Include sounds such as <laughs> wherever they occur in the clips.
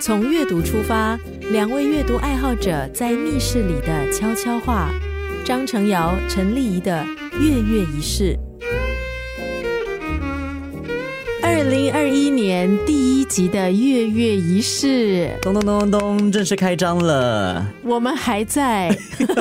从阅读出发，两位阅读爱好者在密室里的悄悄话。张成尧、陈丽仪的月月仪式。零二一年第一集的月月仪式，咚咚咚咚咚，正式开张了。我们还在，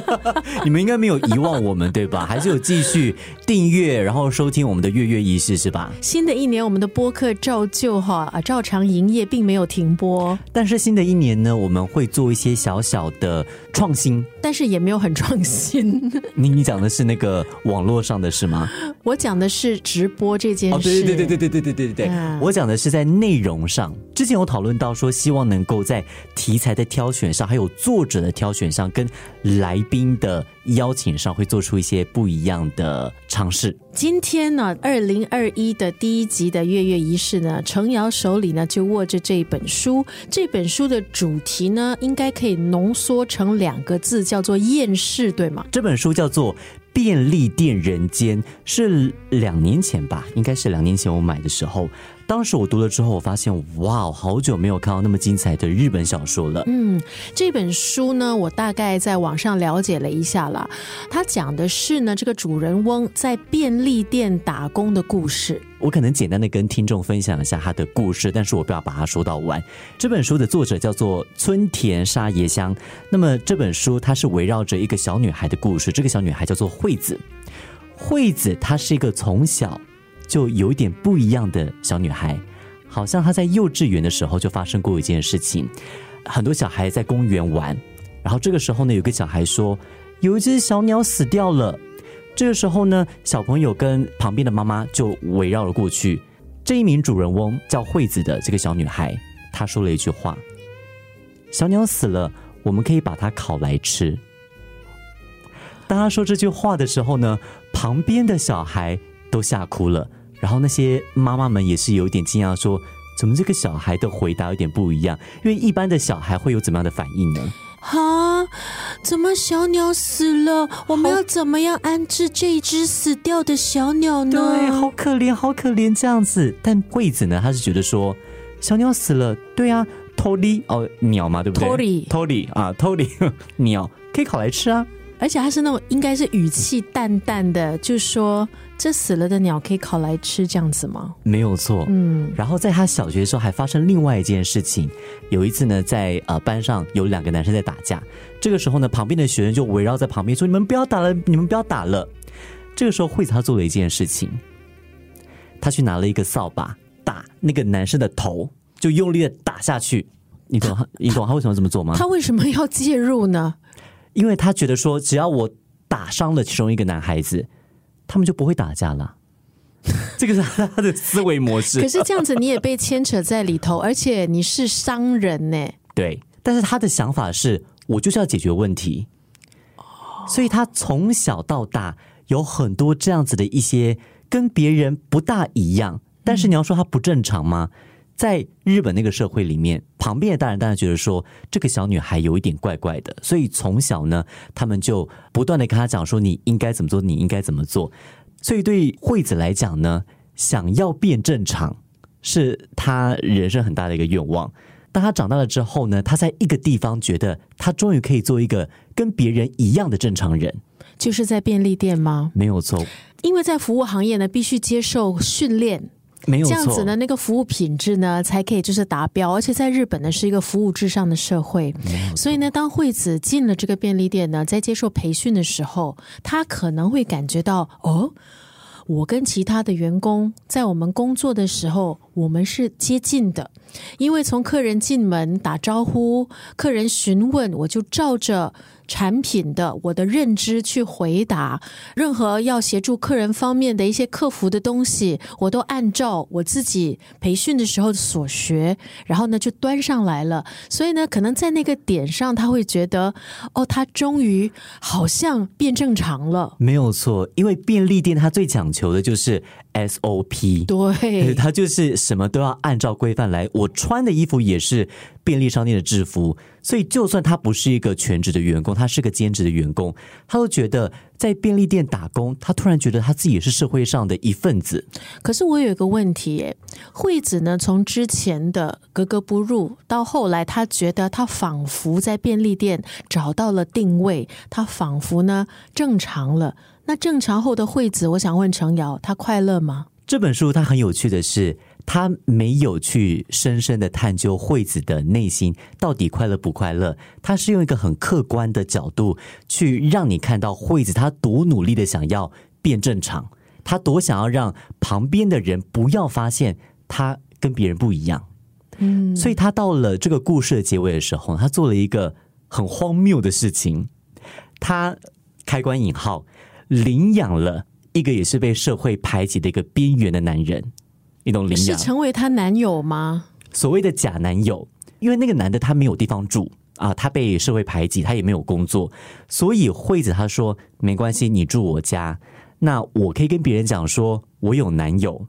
<laughs> 你们应该没有遗忘我们对吧？还是有继续订阅，然后收听我们的月月仪式是吧？新的一年，我们的播客照旧哈啊，照常营业，并没有停播。但是新的一年呢，我们会做一些小小的创新，但是也没有很创新。<laughs> 你你讲的是那个网络上的是吗？我讲的是直播这件事。对对对对对对对对对对，我讲的是在内容上。之前有讨论到说，希望能够在题材的挑选上，还有作者的挑选上，跟来宾的邀请上，会做出一些不一样的尝试。今天呢，二零二一的第一集的月月仪式呢，程瑶手里呢就握着这本书。这本书的主题呢，应该可以浓缩成两个字，叫做厌世，对吗？这本书叫做。便利店人间是两年前吧，应该是两年前我买的时候。当时我读了之后，我发现哇，好久没有看到那么精彩的日本小说了。嗯，这本书呢，我大概在网上了解了一下了。它讲的是呢，这个主人翁在便利店打工的故事。我可能简单的跟听众分享一下他的故事，但是我不要把它说到完。这本书的作者叫做村田沙耶香。那么这本书它是围绕着一个小女孩的故事，这个小女孩叫做惠子。惠子她是一个从小。就有点不一样的小女孩，好像她在幼稚园的时候就发生过一件事情。很多小孩在公园玩，然后这个时候呢，有个小孩说有一只小鸟死掉了。这个时候呢，小朋友跟旁边的妈妈就围绕了过去。这一名主人翁叫惠子的这个小女孩，她说了一句话：“小鸟死了，我们可以把它烤来吃。”当她说这句话的时候呢，旁边的小孩都吓哭了。然后那些妈妈们也是有点惊讶，说：“怎么这个小孩的回答有点不一样？因为一般的小孩会有怎么样的反应呢？”啊！怎么小鸟死了？我们要怎么样安置这一只死掉的小鸟呢？对，好可怜，好可怜这样子。但惠子呢，他是觉得说，小鸟死了，对啊，托里哦，鸟嘛，对不对？托里，托里啊，托里，鸟 <laughs> 可以烤来吃啊。而且他是那种应该是语气淡淡的，就说这死了的鸟可以烤来吃这样子吗？没有错，嗯。然后在他小学的时候还发生另外一件事情，有一次呢，在呃班上有两个男生在打架，这个时候呢，旁边的学生就围绕在旁边说：“你们不要打了，你们不要打了。”这个时候惠子他做了一件事情，他去拿了一个扫把打那个男生的头，就用力的打下去。你懂？你懂他为什么这么做吗？他为什么要介入呢？因为他觉得说，只要我打伤了其中一个男孩子，他们就不会打架了。<laughs> 这个是他的思维模式。可是这样子你也被牵扯在里头，而且你是商人呢。对，但是他的想法是我就是要解决问题，所以他从小到大有很多这样子的一些跟别人不大一样。但是你要说他不正常吗？在日本那个社会里面，旁边的大人当然觉得说这个小女孩有一点怪怪的，所以从小呢，他们就不断的跟她讲说你应该怎么做，你应该怎么做。所以对惠子来讲呢，想要变正常是她人生很大的一个愿望。当她长大了之后呢，她在一个地方觉得她终于可以做一个跟别人一样的正常人，就是在便利店吗？没有错，因为在服务行业呢，必须接受训练。没有这样子呢，那个服务品质呢才可以就是达标，而且在日本呢是一个服务至上的社会，所以呢，当惠子进了这个便利店呢，在接受培训的时候，他可能会感觉到哦，我跟其他的员工在我们工作的时候，我们是接近的，因为从客人进门打招呼，客人询问，我就照着。产品的我的认知去回答任何要协助客人方面的一些客服的东西，我都按照我自己培训的时候所学，然后呢就端上来了。所以呢，可能在那个点上，他会觉得哦，他终于好像变正常了。没有错，因为便利店它最讲究求的就是 SOP。对，他就是什么都要按照规范来。我穿的衣服也是便利商店的制服，所以就算他不是一个全职的员工，他是个兼职的员工，他都觉得在便利店打工，他突然觉得他自己也是社会上的一份子。可是我有一个问题，哎，惠子呢，从之前的格格不入，到后来他觉得他仿佛在便利店找到了定位，他仿佛呢正常了。那正常后的惠子，我想问程瑶，她快乐吗？这本书它很有趣的是，他没有去深深的探究惠子的内心到底快乐不快乐，他是用一个很客观的角度去让你看到惠子她多努力的想要变正常，她多想要让旁边的人不要发现她跟别人不一样。嗯，所以他到了这个故事的结尾的时候，他做了一个很荒谬的事情，他开关引号。领养了一个也是被社会排挤的一个边缘的男人，你懂领养是成为她男友吗？所谓的假男友，因为那个男的他没有地方住啊，他被社会排挤，他也没有工作，所以惠子她说没关系，你住我家，那我可以跟别人讲说我有男友，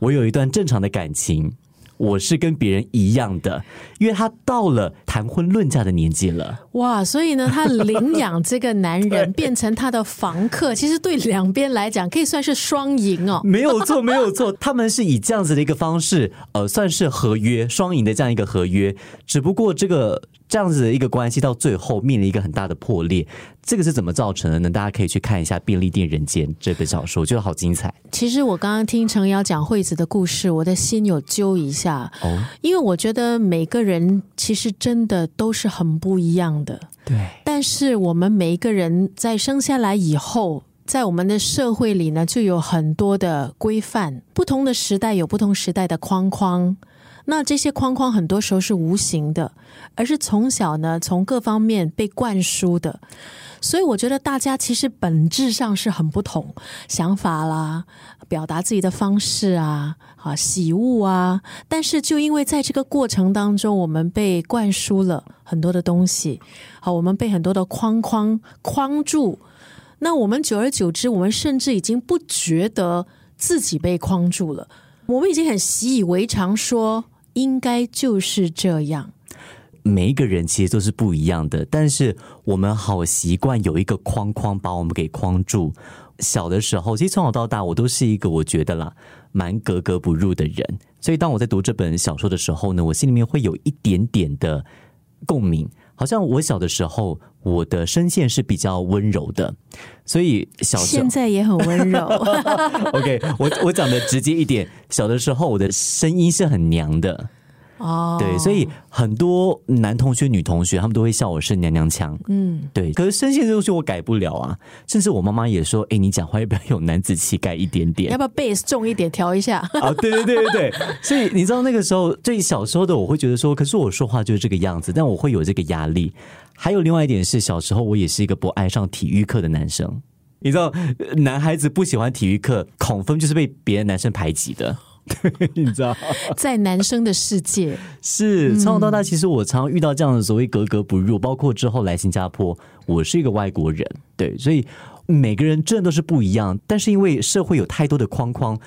我有一段正常的感情。我是跟别人一样的，因为他到了谈婚论嫁的年纪了。哇，所以呢，他领养这个男人变成他的房客，<laughs> 其实对两边来讲可以算是双赢哦。没有错，没有错，他们是以这样子的一个方式，呃，算是合约双赢的这样一个合约。只不过这个这样子的一个关系到最后面临一个很大的破裂。这个是怎么造成的呢？大家可以去看一下《便利店人间》这本小说，我觉得好精彩。其实我刚刚听程瑶讲惠子的故事，我的心有揪一下哦，因为我觉得每个人其实真的都是很不一样的。对，但是我们每一个人在生下来以后，在我们的社会里呢，就有很多的规范，不同的时代有不同时代的框框。那这些框框很多时候是无形的，而是从小呢从各方面被灌输的。所以我觉得大家其实本质上是很不同想法啦，表达自己的方式啊，啊喜恶啊，但是就因为在这个过程当中，我们被灌输了很多的东西，好，我们被很多的框框框住，那我们久而久之，我们甚至已经不觉得自己被框住了，我们已经很习以为常，说应该就是这样。每一个人其实都是不一样的，但是我们好习惯有一个框框把我们给框住。小的时候，其实从小到大，我都是一个我觉得啦蛮格格不入的人。所以当我在读这本小说的时候呢，我心里面会有一点点的共鸣。好像我小的时候，我的声线是比较温柔的，所以小现在也很温柔。<laughs> OK，我我讲的直接一点，小的时候我的声音是很娘的。哦，对，所以很多男同学、女同学，他们都会笑我是娘娘腔。嗯，对。可是声线这东西我改不了啊，甚至我妈妈也说：“哎，你讲话要不要有男子气概一点点？<laughs> 要不要 bass 重一点，调一下？”啊，对对对对对。<laughs> 所以你知道那个时候，最小时候的我会觉得说，可是我说话就是这个样子，但我会有这个压力。还有另外一点是，小时候我也是一个不爱上体育课的男生。你知道，男孩子不喜欢体育课，恐分就是被别的男生排挤的。对，<laughs> 你知道，在男生的世界 <laughs> 是从小到大，其实我常常遇到这样的所谓格格不入，包括之后来新加坡，我是一个外国人，对，所以每个人真的都是不一样。但是因为社会有太多的框框，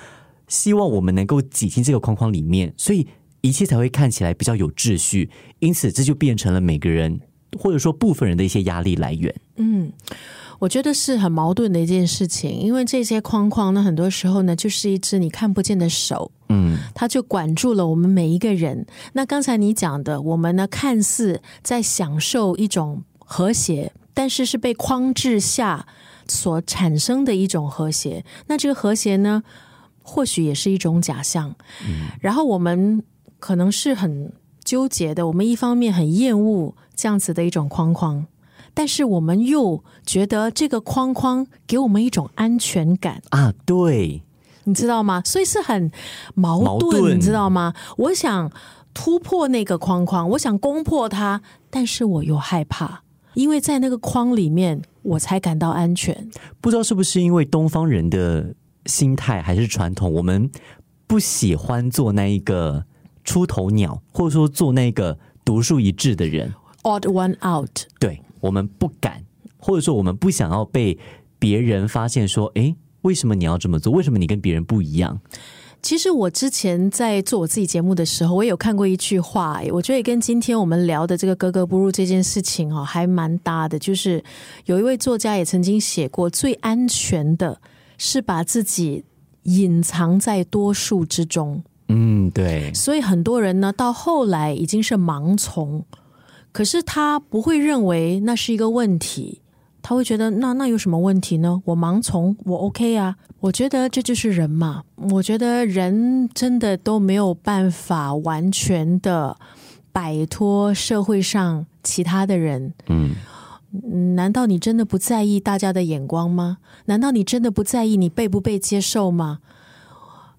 希望我们能够挤进这个框框里面，所以一切才会看起来比较有秩序。因此，这就变成了每个人或者说部分人的一些压力来源。嗯。我觉得是很矛盾的一件事情，因为这些框框呢，很多时候呢，就是一只你看不见的手，嗯，它就管住了我们每一个人。那刚才你讲的，我们呢，看似在享受一种和谐，但是是被框制下所产生的一种和谐。那这个和谐呢，或许也是一种假象。嗯，然后我们可能是很纠结的，我们一方面很厌恶这样子的一种框框。但是我们又觉得这个框框给我们一种安全感啊，对，你知道吗？所以是很矛盾，你知道吗？我想突破那个框框，我想攻破它，但是我又害怕，因为在那个框里面，我才感到安全。不知道是不是因为东方人的心态还是传统，我们不喜欢做那一个出头鸟，或者说做那个独树一帜的人，odd one out，对。我们不敢，或者说我们不想要被别人发现，说，哎，为什么你要这么做？为什么你跟别人不一样？其实我之前在做我自己节目的时候，我也有看过一句话，我觉得跟今天我们聊的这个格格不入这件事情哦，还蛮搭的。就是有一位作家也曾经写过，最安全的是把自己隐藏在多数之中。嗯，对。所以很多人呢，到后来已经是盲从，可是他不会认为那是一个问题。他会觉得那那有什么问题呢？我盲从，我 OK 啊。我觉得这就是人嘛。我觉得人真的都没有办法完全的摆脱社会上其他的人。嗯，难道你真的不在意大家的眼光吗？难道你真的不在意你被不被接受吗？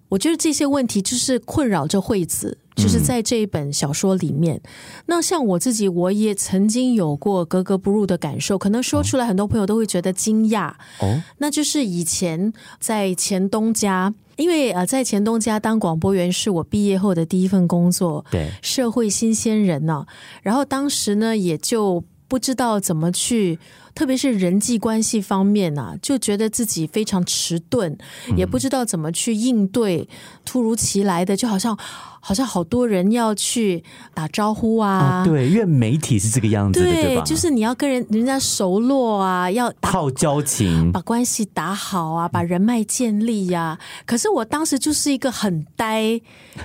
我觉得这些问题就是困扰着惠子。就是在这一本小说里面，那像我自己，我也曾经有过格格不入的感受，可能说出来很多朋友都会觉得惊讶。哦，那就是以前在前东家，因为呃，在前东家当广播员是我毕业后的第一份工作，对，社会新鲜人呢，然后当时呢也就不知道怎么去。特别是人际关系方面啊，就觉得自己非常迟钝，也不知道怎么去应对突如其来的，就好像好像好多人要去打招呼啊。对，因为媒体是这个样子，对吧？就是你要跟人人家熟络啊，要靠交情，把关系打好啊，把人脉建立呀。可是我当时就是一个很呆、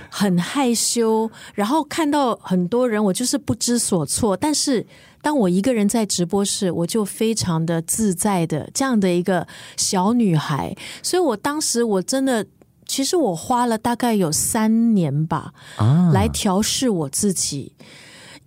很害羞，然后看到很多人，我就是不知所措，但是。当我一个人在直播室，我就非常的自在的这样的一个小女孩，所以我当时我真的，其实我花了大概有三年吧，啊，来调试我自己。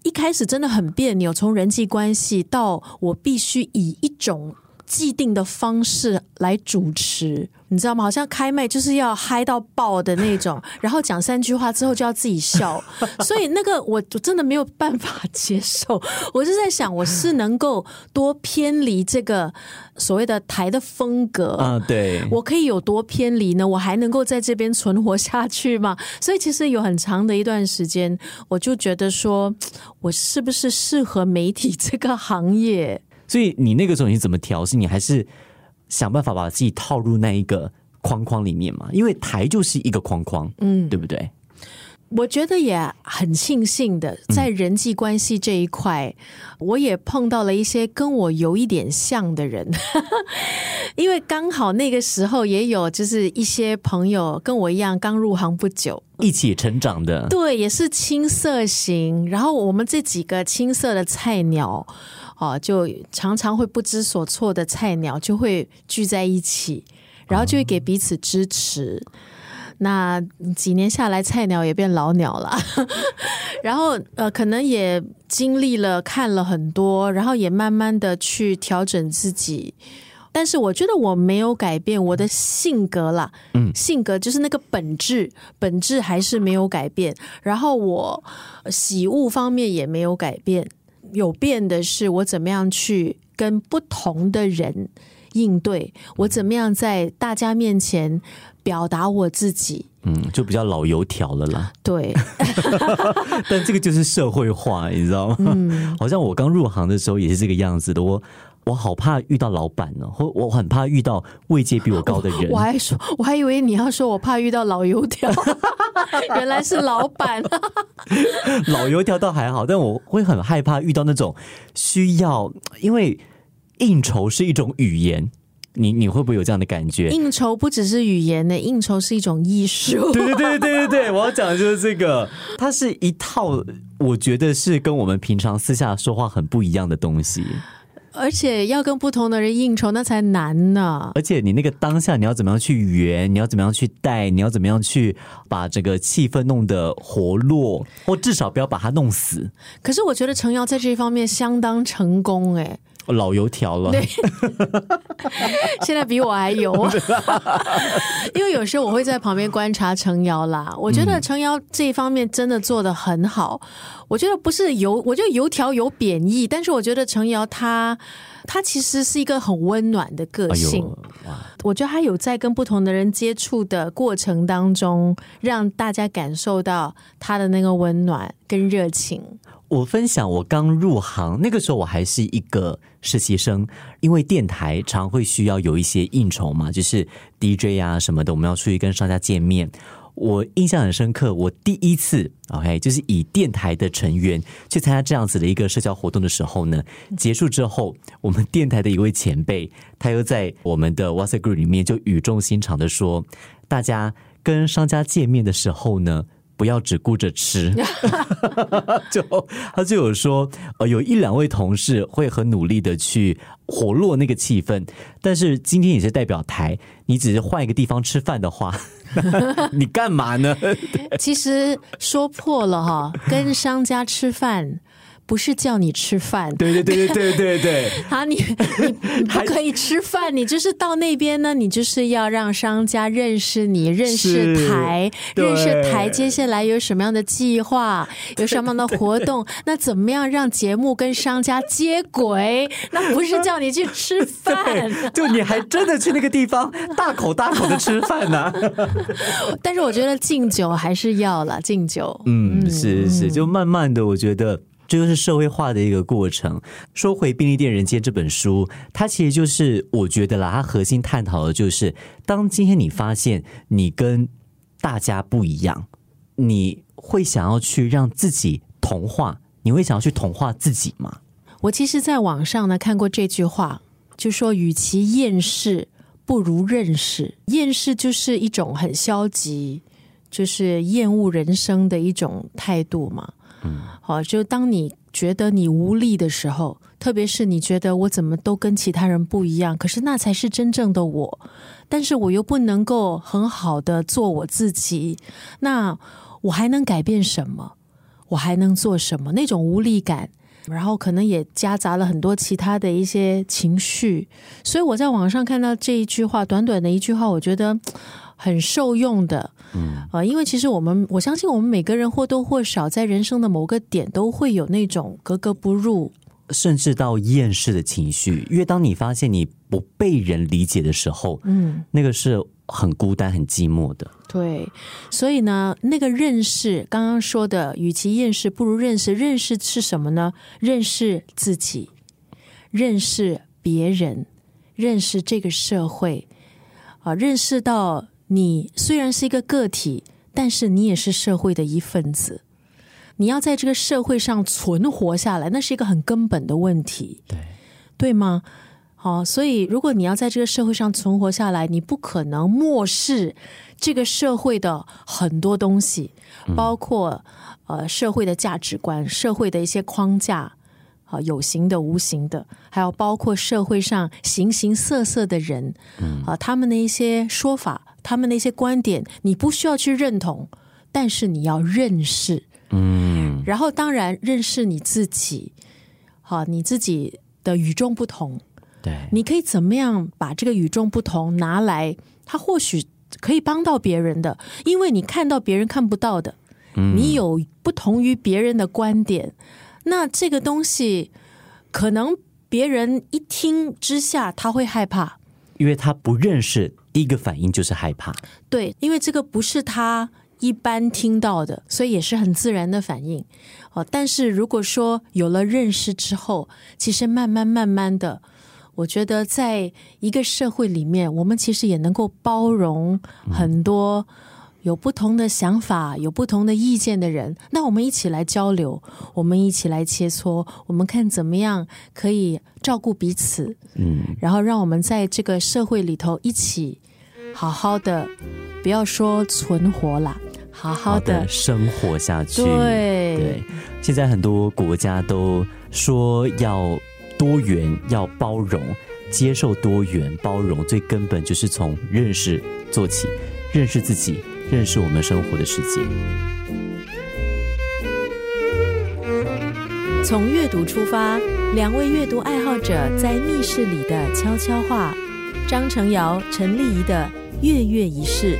一开始真的很别扭，从人际关系到我必须以一种。既定的方式来主持，你知道吗？好像开麦就是要嗨到爆的那种，<laughs> 然后讲三句话之后就要自己笑，<laughs> 所以那个我我真的没有办法接受。我就在想，我是能够多偏离这个所谓的台的风格啊？对，我可以有多偏离呢？我还能够在这边存活下去吗？所以其实有很长的一段时间，我就觉得说，我是不是适合媒体这个行业？所以你那个时候你怎么调试？你还是想办法把自己套入那一个框框里面嘛？因为台就是一个框框，嗯，对不对？我觉得也很庆幸的，在人际关系这一块，我也碰到了一些跟我有一点像的人，<laughs> 因为刚好那个时候也有就是一些朋友跟我一样刚入行不久，一起成长的，对，也是青涩型。然后我们这几个青涩的菜鸟。哦，就常常会不知所措的菜鸟就会聚在一起，然后就会给彼此支持。那几年下来，菜鸟也变老鸟了，<laughs> 然后呃，可能也经历了看了很多，然后也慢慢的去调整自己。但是我觉得我没有改变我的性格啦，嗯，性格就是那个本质，本质还是没有改变。然后我喜恶方面也没有改变。有变的是我怎么样去跟不同的人应对，我怎么样在大家面前表达我自己，嗯，就比较老油条了啦。对，<laughs> 但这个就是社会化，你知道吗？嗯，好像我刚入行的时候也是这个样子的。我我好怕遇到老板呢，或我很怕遇到位阶比我高的人。我还说，我还以为你要说我怕遇到老油条。<laughs> 原来是老板，<laughs> 老油条倒还好，但我会很害怕遇到那种需要，因为应酬是一种语言，你你会不会有这样的感觉？应酬不只是语言呢，应酬是一种艺术。<laughs> 对对对对对对，我要讲的就是这个，它是一套，我觉得是跟我们平常私下说话很不一样的东西。而且要跟不同的人应酬，那才难呢。而且你那个当下，你要怎么样去圆？你要怎么样去带？你要怎么样去把这个气氛弄得活络，或至少不要把它弄死？可是我觉得程瑶在这一方面相当成功，哎。老油条了，对，<laughs> 现在比我还油。<laughs> 因为有时候我会在旁边观察程瑶啦，我觉得程瑶这一方面真的做的很好。我觉得不是油，我觉得油条有贬义，但是我觉得程瑶她他其实是一个很温暖的个性。我觉得他有在跟不同的人接触的过程当中，让大家感受到他的那个温暖跟热情。我分享我刚入行那个时候，我还是一个实习生，因为电台常会需要有一些应酬嘛，就是 DJ 啊什么的，我们要出去跟商家见面。我印象很深刻，我第一次 OK 就是以电台的成员去参加这样子的一个社交活动的时候呢，结束之后，我们电台的一位前辈，他又在我们的 WhatsApp Group 里面就语重心长的说，大家跟商家见面的时候呢。不要只顾着吃，<laughs> <laughs> 就他就有说，呃，有一两位同事会很努力的去活络那个气氛，但是今天也是代表台，你只是换一个地方吃饭的话，<laughs> 你干嘛呢？其实说破了哈，跟商家吃饭。不是叫你吃饭，对对对对对对对。啊，<laughs> 你你 <laughs> 不可以吃饭，你就是到那边呢，你就是要让商家认识你，认识台，认识台，接下来有什么样的计划，有什么样的活动，<laughs> 那怎么样让节目跟商家接轨？那不是叫你去吃饭，就你还真的去那个地方大口大口的吃饭呢。但是我觉得敬酒还是要了，敬酒。嗯，是是，就慢慢的，我觉得。这就是社会化的一个过程。说回《便利店人间》这本书，它其实就是我觉得啦，它核心探讨的就是，当今天你发现你跟大家不一样，你会想要去让自己同化，你会想要去同化自己吗？我其实在网上呢看过这句话，就说与其厌世，不如认识。厌世就是一种很消极，就是厌恶人生的一种态度嘛。嗯，好，就当你觉得你无力的时候，特别是你觉得我怎么都跟其他人不一样，可是那才是真正的我，但是我又不能够很好的做我自己，那我还能改变什么？我还能做什么？那种无力感，然后可能也夹杂了很多其他的一些情绪，所以我在网上看到这一句话，短短的一句话，我觉得。很受用的，嗯啊，因为其实我们我相信我们每个人或多或少在人生的某个点都会有那种格格不入，甚至到厌世的情绪。因为当你发现你不被人理解的时候，嗯，那个是很孤单、很寂寞的。对，所以呢，那个认识，刚刚说的，与其厌世，不如认识。认识是什么呢？认识自己，认识别人，认识这个社会，啊，认识到。你虽然是一个个体，但是你也是社会的一份子。你要在这个社会上存活下来，那是一个很根本的问题，对对吗？好，所以如果你要在这个社会上存活下来，你不可能漠视这个社会的很多东西，包括呃社会的价值观、社会的一些框架。啊，有形的、无形的，还有包括社会上形形色色的人，啊，他们的一些说法，他们的一些观点，你不需要去认同，但是你要认识，嗯，然后当然认识你自己，好，你自己的与众不同，对，你可以怎么样把这个与众不同拿来，他或许可以帮到别人的，因为你看到别人看不到的，你有不同于别人的观点。那这个东西，可能别人一听之下他会害怕，因为他不认识，第一个反应就是害怕。对，因为这个不是他一般听到的，所以也是很自然的反应。哦，但是如果说有了认识之后，其实慢慢慢慢的，我觉得在一个社会里面，我们其实也能够包容很多。有不同的想法、有不同的意见的人，那我们一起来交流，我们一起来切磋，我们看怎么样可以照顾彼此，嗯，然后让我们在这个社会里头一起好好的，不要说存活啦，好好的生活下去。对对，现在很多国家都说要多元、要包容、接受多元、包容，最根本就是从认识做起，认识自己。认识我们生活的世界。从阅读出发，两位阅读爱好者在密室里的悄悄话。张成尧、陈丽仪的月月一式。